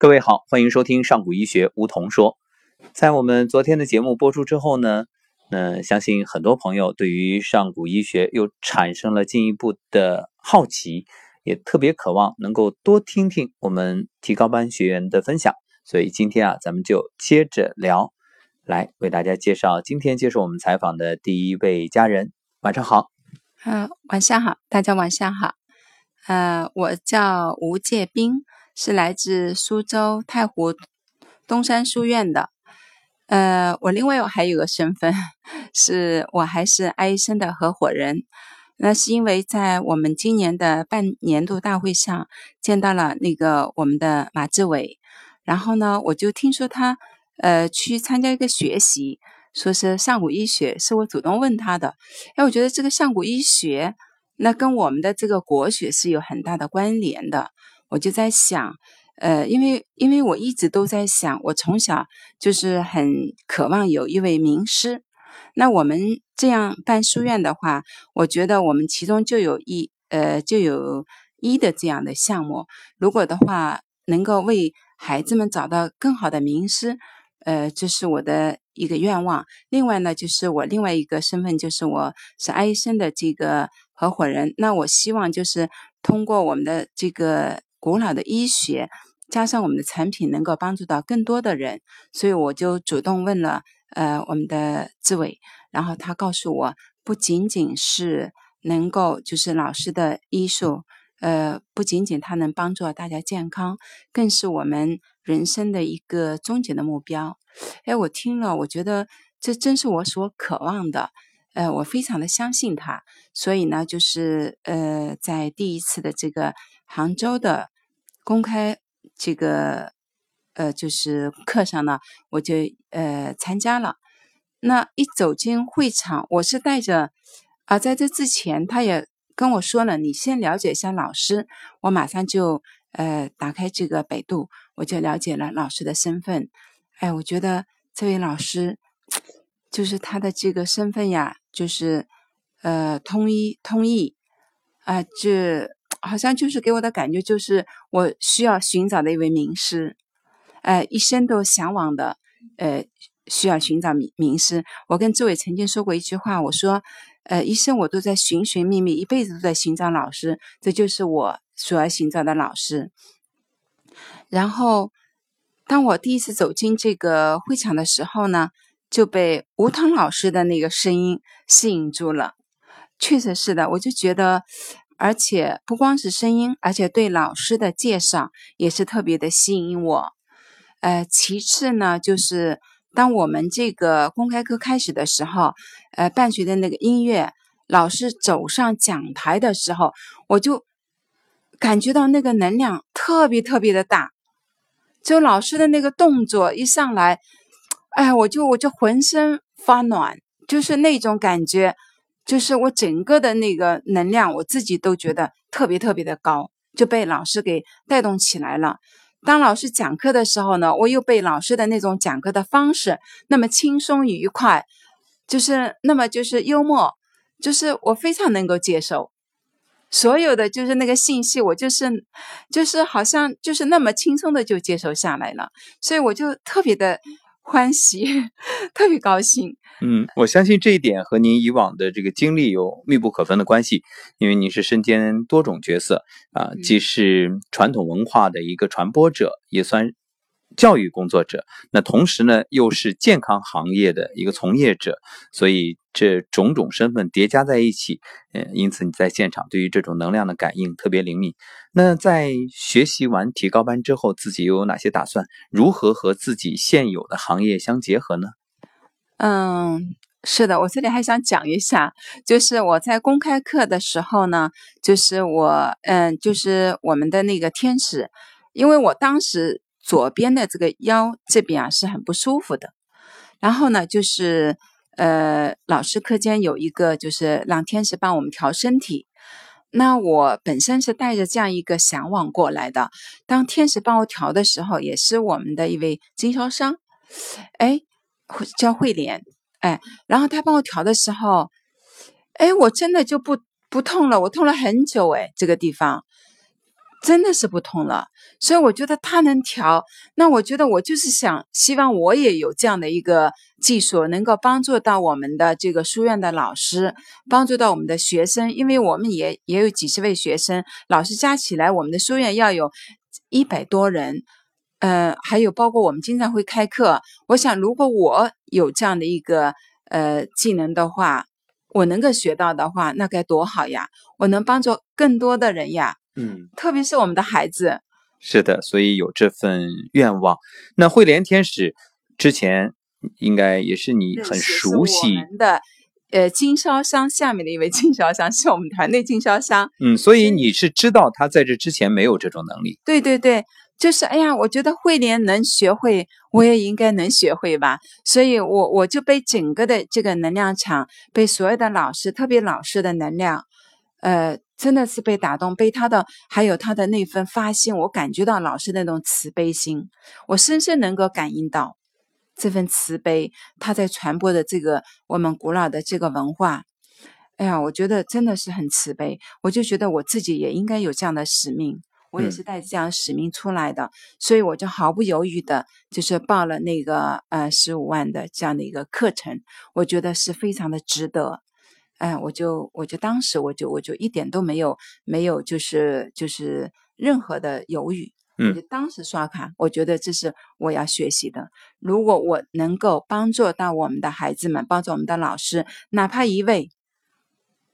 各位好，欢迎收听上古医学梧桐说。在我们昨天的节目播出之后呢，那相信很多朋友对于上古医学又产生了进一步的好奇，也特别渴望能够多听听我们提高班学员的分享。所以今天啊，咱们就接着聊，来为大家介绍今天接受我们采访的第一位家人。晚上好，嗯，晚上好，大家晚上好。呃，我叫吴介斌。是来自苏州太湖东山书院的，呃，我另外我还有个身份，是我还是爱医生的合伙人。那是因为在我们今年的半年度大会上见到了那个我们的马志伟，然后呢，我就听说他呃去参加一个学习，说是上古医学，是我主动问他的。哎，我觉得这个上古医学那跟我们的这个国学是有很大的关联的。我就在想，呃，因为因为我一直都在想，我从小就是很渴望有一位名师。那我们这样办书院的话，我觉得我们其中就有一呃就有一的这样的项目。如果的话，能够为孩子们找到更好的名师，呃，这是我的一个愿望。另外呢，就是我另外一个身份就是我是爱医生的这个合伙人。那我希望就是通过我们的这个。古老的医学加上我们的产品，能够帮助到更多的人，所以我就主动问了，呃，我们的志伟，然后他告诉我，不仅仅是能够就是老师的医术，呃，不仅仅他能帮助大家健康，更是我们人生的一个终极的目标。哎，我听了，我觉得这真是我所渴望的，呃，我非常的相信他，所以呢，就是呃，在第一次的这个。杭州的公开这个呃，就是课上呢，我就呃参加了。那一走进会场，我是带着啊，在这之前他也跟我说了，你先了解一下老师。我马上就呃打开这个百度，我就了解了老师的身份。哎，我觉得这位老师就是他的这个身份呀，就是呃通医通译啊，这。好像就是给我的感觉，就是我需要寻找的一位名师，呃，一生都向往的，呃，需要寻找名名师。我跟志伟曾经说过一句话，我说，呃，一生我都在寻寻觅觅，一辈子都在寻找老师，这就是我所要寻找的老师。然后，当我第一次走进这个会场的时候呢，就被吴腾老师的那个声音吸引住了。确实是的，我就觉得。而且不光是声音，而且对老师的介绍也是特别的吸引我。呃，其次呢，就是当我们这个公开课开始的时候，呃，伴随着那个音乐，老师走上讲台的时候，我就感觉到那个能量特别特别的大。就老师的那个动作一上来，哎，我就我就浑身发暖，就是那种感觉。就是我整个的那个能量，我自己都觉得特别特别的高，就被老师给带动起来了。当老师讲课的时候呢，我又被老师的那种讲课的方式那么轻松愉快，就是那么就是幽默，就是我非常能够接受所有的就是那个信息，我就是就是好像就是那么轻松的就接受下来了，所以我就特别的。欢喜，特别高兴。嗯，我相信这一点和您以往的这个经历有密不可分的关系，因为您是身兼多种角色啊，既是传统文化的一个传播者，也算。教育工作者，那同时呢又是健康行业的一个从业者，所以这种种身份叠加在一起，嗯，因此你在现场对于这种能量的感应特别灵敏。那在学习完提高班之后，自己又有哪些打算？如何和自己现有的行业相结合呢？嗯，是的，我这里还想讲一下，就是我在公开课的时候呢，就是我，嗯，就是我们的那个天使，因为我当时。左边的这个腰这边啊是很不舒服的，然后呢，就是呃，老师课间有一个就是让天使帮我们调身体。那我本身是带着这样一个向往过来的。当天使帮我调的时候，也是我们的一位经销商，哎，叫慧莲，哎，然后他帮我调的时候，哎，我真的就不不痛了，我痛了很久，哎，这个地方。真的是不同了。所以我觉得他能调，那我觉得我就是想希望我也有这样的一个技术，能够帮助到我们的这个书院的老师，帮助到我们的学生，因为我们也也有几十位学生，老师加起来，我们的书院要有一百多人。呃，还有包括我们经常会开课，我想如果我有这样的一个呃技能的话，我能够学到的话，那该多好呀！我能帮助更多的人呀，嗯，特别是我们的孩子。是的，所以有这份愿望。那慧莲天使之前应该也是你很熟悉的，呃，经销商下面的一位经销商是我们团队经销商。嗯，所以你是知道他在这之前没有这种能力。对对对。就是哎呀，我觉得慧莲能学会，我也应该能学会吧。所以，我我就被整个的这个能量场，被所有的老师，特别老师的能量，呃，真的是被打动，被他的还有他的那份发心，我感觉到老师那种慈悲心，我深深能够感应到这份慈悲，他在传播的这个我们古老的这个文化。哎呀，我觉得真的是很慈悲，我就觉得我自己也应该有这样的使命。我也是带着这样使命出来的，所以我就毫不犹豫的，就是报了那个呃十五万的这样的一个课程，我觉得是非常的值得。哎，我就我就当时我就我就一点都没有没有就是就是任何的犹豫，我就当时刷卡，我觉得这是我要学习的。如果我能够帮助到我们的孩子们，帮助我们的老师，哪怕一位，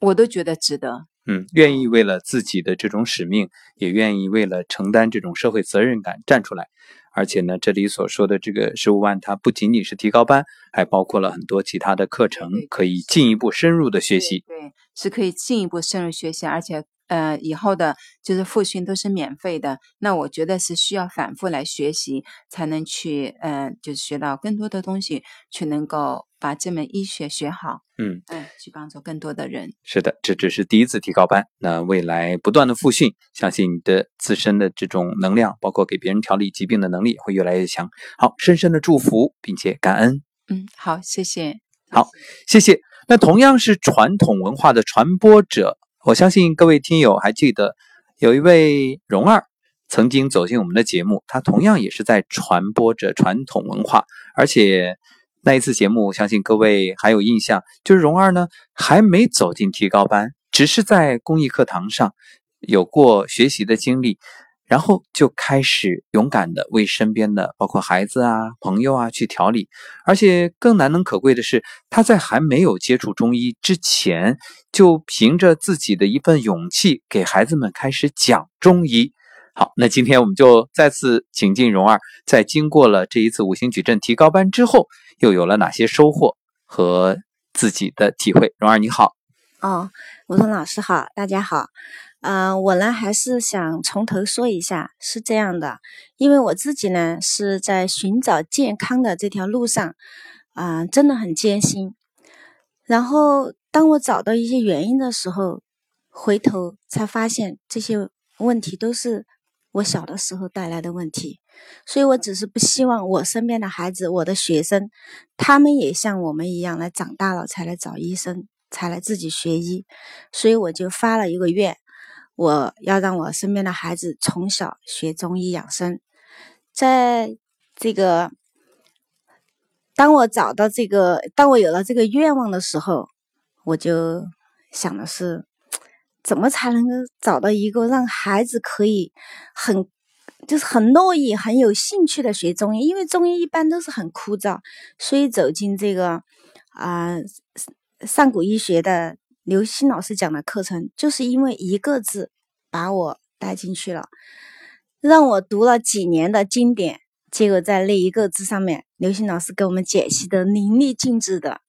我都觉得值得。嗯，愿意为了自己的这种使命，也愿意为了承担这种社会责任感站出来。而且呢，这里所说的这个十五万，它不仅仅是提高班，还包括了很多其他的课程，可以进一步深入的学习。对，是可以进一步深入学习，而且。呃，以后的就是复训都是免费的，那我觉得是需要反复来学习，才能去，呃，就是学到更多的东西，去能够把这门医学学好，嗯嗯，去帮助更多的人。是的，这只是第一次提高班，那未来不断的复训，相信你的自身的这种能量，包括给别人调理疾病的能力会越来越强。好，深深的祝福，并且感恩。嗯，好，谢谢。好，谢谢。那同样是传统文化的传播者。我相信各位听友还记得，有一位蓉儿曾经走进我们的节目，他同样也是在传播着传统文化，而且那一次节目，我相信各位还有印象，就是蓉儿呢还没走进提高班，只是在公益课堂上有过学习的经历。然后就开始勇敢的为身边的包括孩子啊、朋友啊去调理，而且更难能可贵的是，他在还没有接触中医之前，就凭着自己的一份勇气，给孩子们开始讲中医。好，那今天我们就再次请进蓉儿，在经过了这一次五行矩阵提高班之后，又有了哪些收获和自己的体会？蓉儿你好，哦，吴桐老师好，大家好。嗯，我呢还是想从头说一下，是这样的，因为我自己呢是在寻找健康的这条路上，啊，真的很艰辛。然后当我找到一些原因的时候，回头才发现这些问题都是我小的时候带来的问题。所以我只是不希望我身边的孩子、我的学生，他们也像我们一样来长大了才来找医生，才来自己学医。所以我就发了一个愿。我要让我身边的孩子从小学中医养生，在这个，当我找到这个，当我有了这个愿望的时候，我就想的是，怎么才能够找到一个让孩子可以很，就是很乐意、很有兴趣的学中医？因为中医一般都是很枯燥，所以走进这个啊上古医学的。刘星老师讲的课程，就是因为一个字把我带进去了，让我读了几年的经典，结果在那一个字上面，刘星老师给我们解析的淋漓尽致的。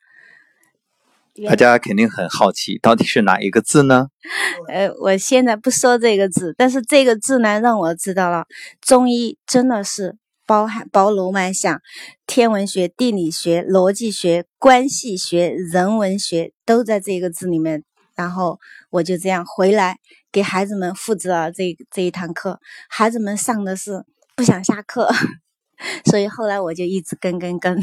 大家肯定很好奇，到底是哪一个字呢？呃，我现在不说这个字，但是这个字呢，让我知道了中医真的是。包含包罗万象，天文学、地理学、逻辑学、关系学、人文学都在这个字里面。然后我就这样回来给孩子们复制了这这一堂课，孩子们上的是不想下课，所以后来我就一直跟跟跟，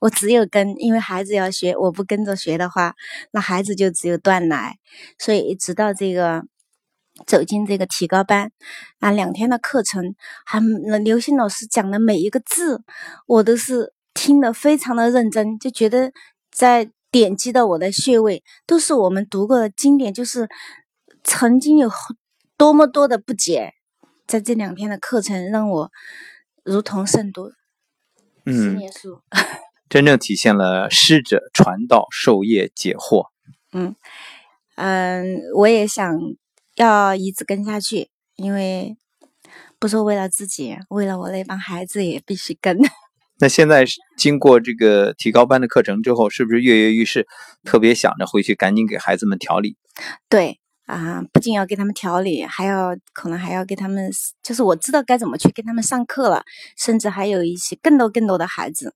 我只有跟，因为孩子要学，我不跟着学的话，那孩子就只有断奶。所以直到这个走进这个提高班啊，两天的课程，还刘星老师讲的每一个字，我都是听得非常的认真，就觉得在点击到我的穴位，都是我们读过的经典，就是曾经有多么多的不解，在这两天的课程让我如同胜读十年书，真正体现了师者传道授业解惑。嗯嗯，我也想。要一直跟下去，因为不说为了自己，为了我那帮孩子也必须跟。那现在经过这个提高班的课程之后，是不是跃跃欲试，特别想着回去赶紧给孩子们调理？对啊，不仅要给他们调理，还要可能还要给他们，就是我知道该怎么去跟他们上课了，甚至还有一些更多更多的孩子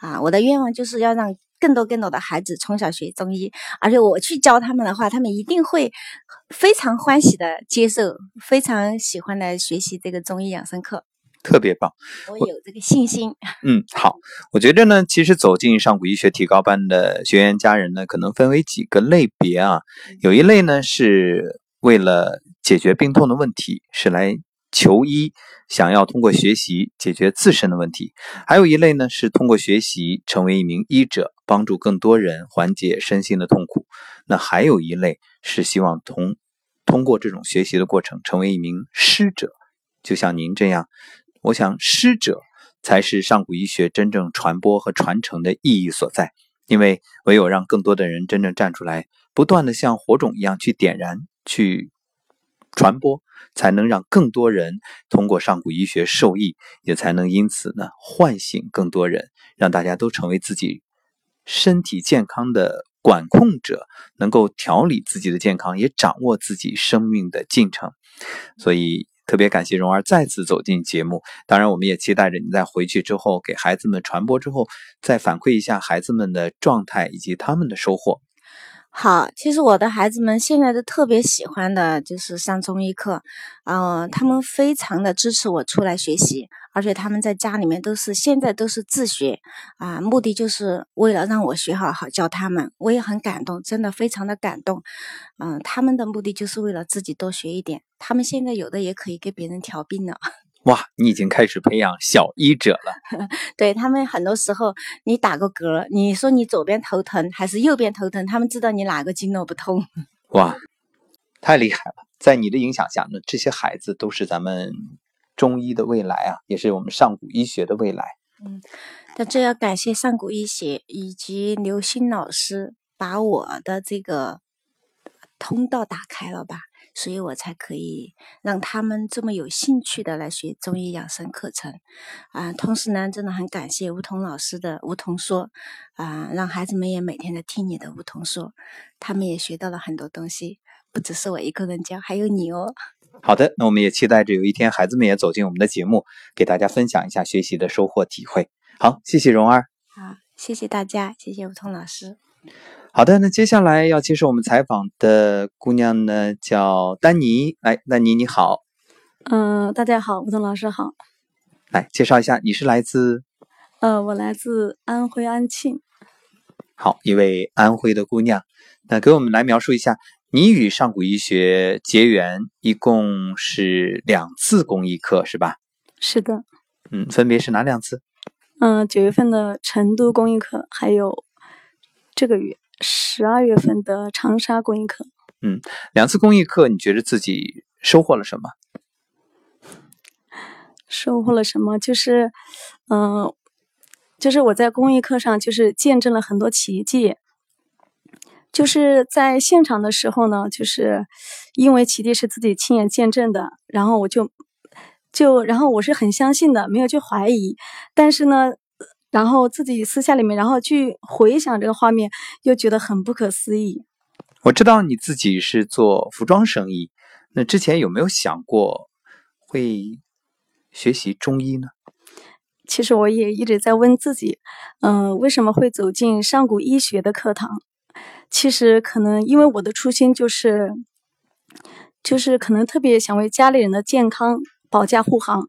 啊，我的愿望就是要让。更多更多的孩子从小学中医，而且我去教他们的话，他们一定会非常欢喜的接受，非常喜欢的学习这个中医养生课，特别棒。我有这个信心。嗯，好，我觉得呢，其实走进上古医学提高班的学员家人呢，可能分为几个类别啊。有一类呢是为了解决病痛的问题，是来求医。想要通过学习解决自身的问题，还有一类呢是通过学习成为一名医者，帮助更多人缓解身心的痛苦。那还有一类是希望通通过这种学习的过程成为一名师者，就像您这样。我想师者才是上古医学真正传播和传承的意义所在，因为唯有让更多的人真正站出来，不断的像火种一样去点燃、去传播。才能让更多人通过上古医学受益，也才能因此呢唤醒更多人，让大家都成为自己身体健康的管控者，能够调理自己的健康，也掌握自己生命的进程。所以特别感谢蓉儿再次走进节目，当然我们也期待着你在回去之后给孩子们传播之后，再反馈一下孩子们的状态以及他们的收获。好，其实我的孩子们现在都特别喜欢的就是上中医课，嗯，他们非常的支持我出来学习，而且他们在家里面都是现在都是自学，啊，目的就是为了让我学好好教他们，我也很感动，真的非常的感动，嗯，他们的目的就是为了自己多学一点，他们现在有的也可以给别人调病了。哇，你已经开始培养小医者了。对他们很多时候，你打个嗝，你说你左边头疼还是右边头疼，他们知道你哪个经络不通。哇，太厉害了！在你的影响下，那这些孩子都是咱们中医的未来啊，也是我们上古医学的未来。嗯，那这要感谢上古医学以及刘星老师，把我的这个通道打开了吧。所以我才可以让他们这么有兴趣的来学中医养生课程，啊，同时呢，真的很感谢梧桐老师的梧桐说，啊，让孩子们也每天在听你的梧桐说，他们也学到了很多东西，不只是我一个人教，还有你哦。好的，那我们也期待着有一天孩子们也走进我们的节目，给大家分享一下学习的收获体会。好，谢谢蓉儿。好，谢谢大家，谢谢梧桐老师。好的，那接下来要接受我们采访的姑娘呢，叫丹尼。来，丹尼你好。嗯，大家好，吴桐老师好。来介绍一下，你是来自？呃，我来自安徽安庆。好，一位安徽的姑娘，那给我们来描述一下，你与上古医学结缘一共是两次公益课是吧？是的。嗯，分别是哪两次？嗯，九月份的成都公益课，还有这个月。十二月份的长沙公益课，嗯，两次公益课，你觉得自己收获了什么？收获了什么？就是，嗯，就是我在公益课上，就是见证了很多奇迹。就是在现场的时候呢，就是因为奇迹是自己亲眼见证的，然后我就就然后我是很相信的，没有去怀疑。但是呢。然后自己私下里面，然后去回想这个画面，又觉得很不可思议。我知道你自己是做服装生意，那之前有没有想过会学习中医呢？其实我也一直在问自己，嗯，为什么会走进上古医学的课堂？其实可能因为我的初心就是，就是可能特别想为家里人的健康。保驾护航，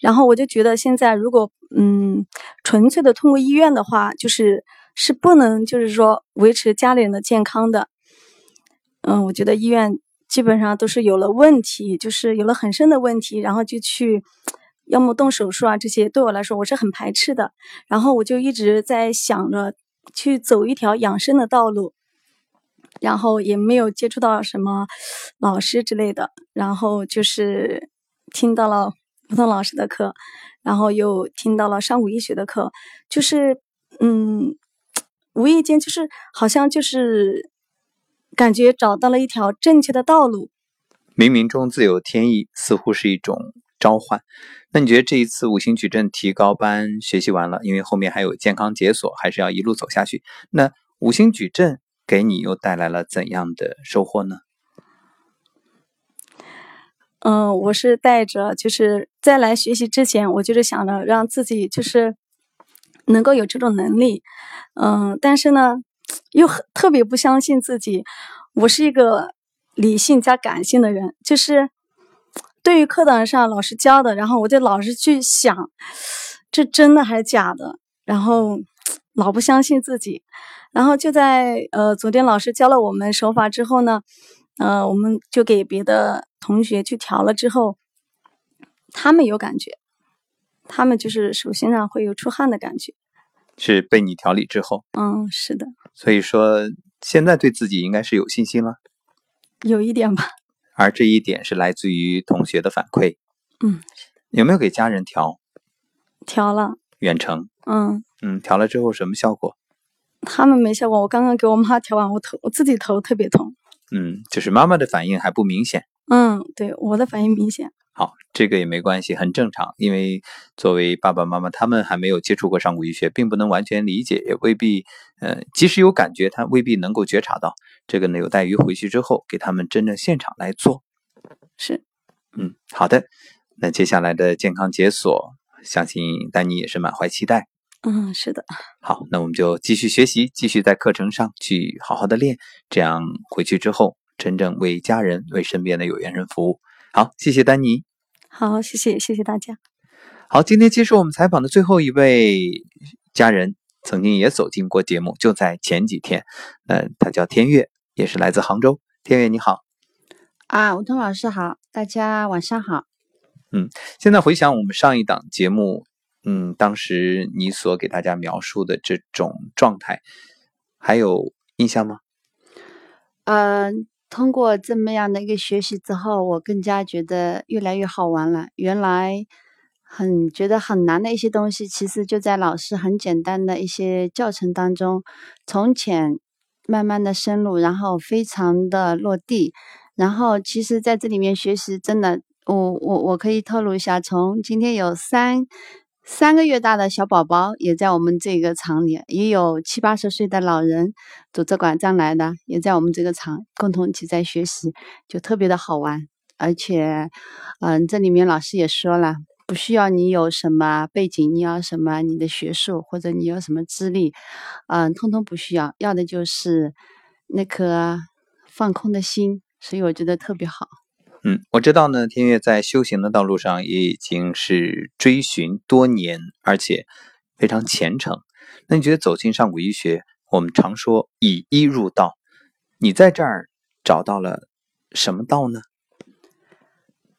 然后我就觉得现在如果嗯纯粹的通过医院的话，就是是不能就是说维持家里人的健康的。嗯，我觉得医院基本上都是有了问题，就是有了很深的问题，然后就去要么动手术啊，这些对我来说我是很排斥的。然后我就一直在想着去走一条养生的道路，然后也没有接触到什么老师之类的。然后就是听到了普通老师的课，然后又听到了上古医学的课，就是嗯，无意间就是好像就是。感觉找到了一条正确的道路，冥冥中自有天意，似乎是一种召唤。那你觉得这一次五行矩阵提高班学习完了，因为后面还有健康解锁，还是要一路走下去？那五行矩阵给你又带来了怎样的收获呢？嗯，我是带着，就是在来学习之前，我就是想着让自己就是能够有这种能力。嗯，但是呢。又特别不相信自己，我是一个理性加感性的人，就是对于课堂上老师教的，然后我就老是去想，这真的还是假的，然后老不相信自己，然后就在呃昨天老师教了我们手法之后呢，呃我们就给别的同学去调了之后，他们有感觉，他们就是手心上会有出汗的感觉。是被你调理之后，嗯，是的。所以说，现在对自己应该是有信心了，有一点吧。而这一点是来自于同学的反馈，嗯，有没有给家人调？调了，远程。嗯嗯，调了之后什么效果？他们没效果。我刚刚给我妈调完，我头我自己头特别痛。嗯，就是妈妈的反应还不明显。嗯，对，我的反应明显。好，这个也没关系，很正常。因为作为爸爸妈妈，他们还没有接触过上古医学，并不能完全理解，也未必，呃，即使有感觉，他未必能够觉察到。这个呢，有待于回去之后给他们真正现场来做。是，嗯，好的。那接下来的健康解锁，相信丹尼也是满怀期待。嗯，是的。好，那我们就继续学习，继续在课程上去好好的练，这样回去之后，真正为家人、为身边的有缘人服务。好，谢谢丹尼。好，谢谢，谢谢大家。好，今天接受我们采访的最后一位家人，曾经也走进过节目，就在前几天。呃，他叫天悦，也是来自杭州。天悦，你好。啊，吴彤老师好，大家晚上好。嗯，现在回想我们上一档节目，嗯，当时你所给大家描述的这种状态，还有印象吗？嗯。通过这么样的一个学习之后，我更加觉得越来越好玩了。原来很觉得很难的一些东西，其实就在老师很简单的一些教程当中，从浅慢慢的深入，然后非常的落地。然后其实在这里面学习，真的，我我我可以透露一下，从今天有三。三个月大的小宝宝也在我们这个厂里，也有七八十岁的老人拄着拐杖来的，也在我们这个厂共同一起在学习，就特别的好玩。而且，嗯，这里面老师也说了，不需要你有什么背景，你要什么你的学术或者你有什么资历，嗯，通通不需要，要的就是那颗放空的心。所以我觉得特别好。嗯，我知道呢。天悦在修行的道路上也已经是追寻多年，而且非常虔诚。那你觉得走进上古医学，我们常说以医入道，你在这儿找到了什么道呢？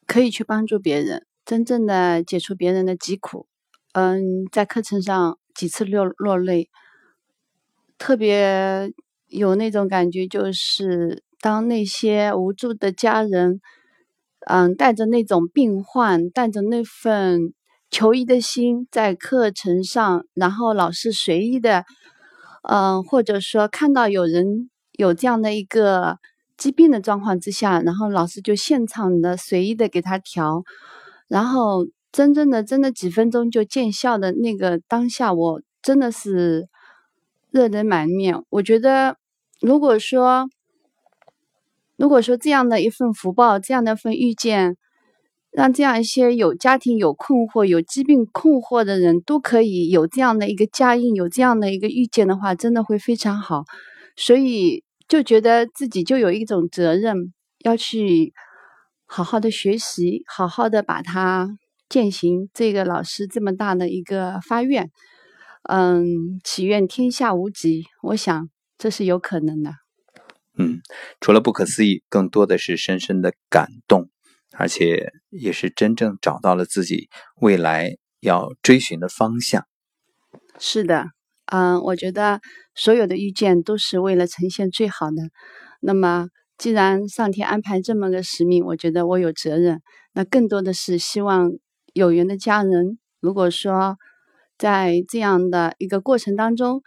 可以去帮助别人，真正的解除别人的疾苦。嗯，在课程上几次落落泪，特别有那种感觉，就是当那些无助的家人。嗯，带着那种病患，带着那份求医的心，在课程上，然后老师随意的，嗯，或者说看到有人有这样的一个疾病的状况之下，然后老师就现场的随意的给他调，然后真正的真的几分钟就见效的那个当下，我真的是热泪满面。我觉得，如果说。如果说这样的一份福报，这样的一份遇见，让这样一些有家庭有困惑、有疾病困惑的人都可以有这样的一个家印，有这样的一个遇见的话，真的会非常好。所以就觉得自己就有一种责任，要去好好的学习，好好的把它践行。这个老师这么大的一个发愿，嗯，祈愿天下无疾，我想这是有可能的。嗯，除了不可思议，更多的是深深的感动，而且也是真正找到了自己未来要追寻的方向。是的，嗯，我觉得所有的遇见都是为了呈现最好的。那么，既然上天安排这么个使命，我觉得我有责任。那更多的是希望有缘的家人，如果说在这样的一个过程当中，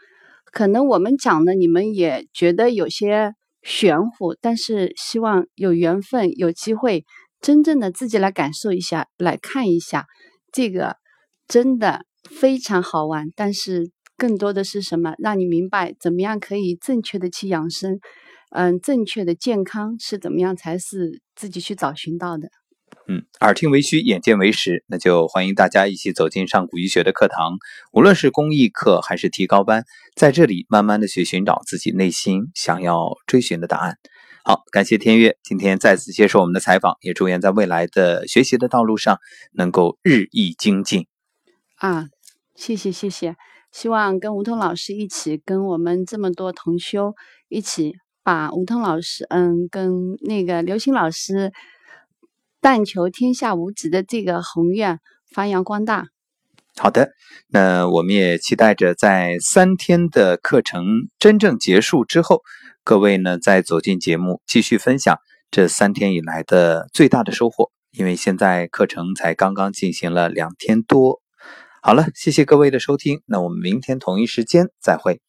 可能我们讲的你们也觉得有些玄乎，但是希望有缘分、有机会，真正的自己来感受一下，来看一下，这个真的非常好玩。但是更多的是什么？让你明白怎么样可以正确的去养生。嗯，正确的健康是怎么样才是自己去找寻到的？嗯，耳听为虚，眼见为实，那就欢迎大家一起走进上古医学的课堂。无论是公益课还是提高班，在这里慢慢的去寻找自己内心想要追寻的答案。好，感谢天悦今天再次接受我们的采访，也祝愿在未来的学习的道路上能够日益精进。啊，谢谢谢谢，希望跟吴桐老师一起，跟我们这么多同修一起。把吴桐老师，嗯，跟那个刘星老师“但求天下无子”的这个宏愿发扬光大。好的，那我们也期待着在三天的课程真正结束之后，各位呢再走进节目，继续分享这三天以来的最大的收获。因为现在课程才刚刚进行了两天多。好了，谢谢各位的收听，那我们明天同一时间再会。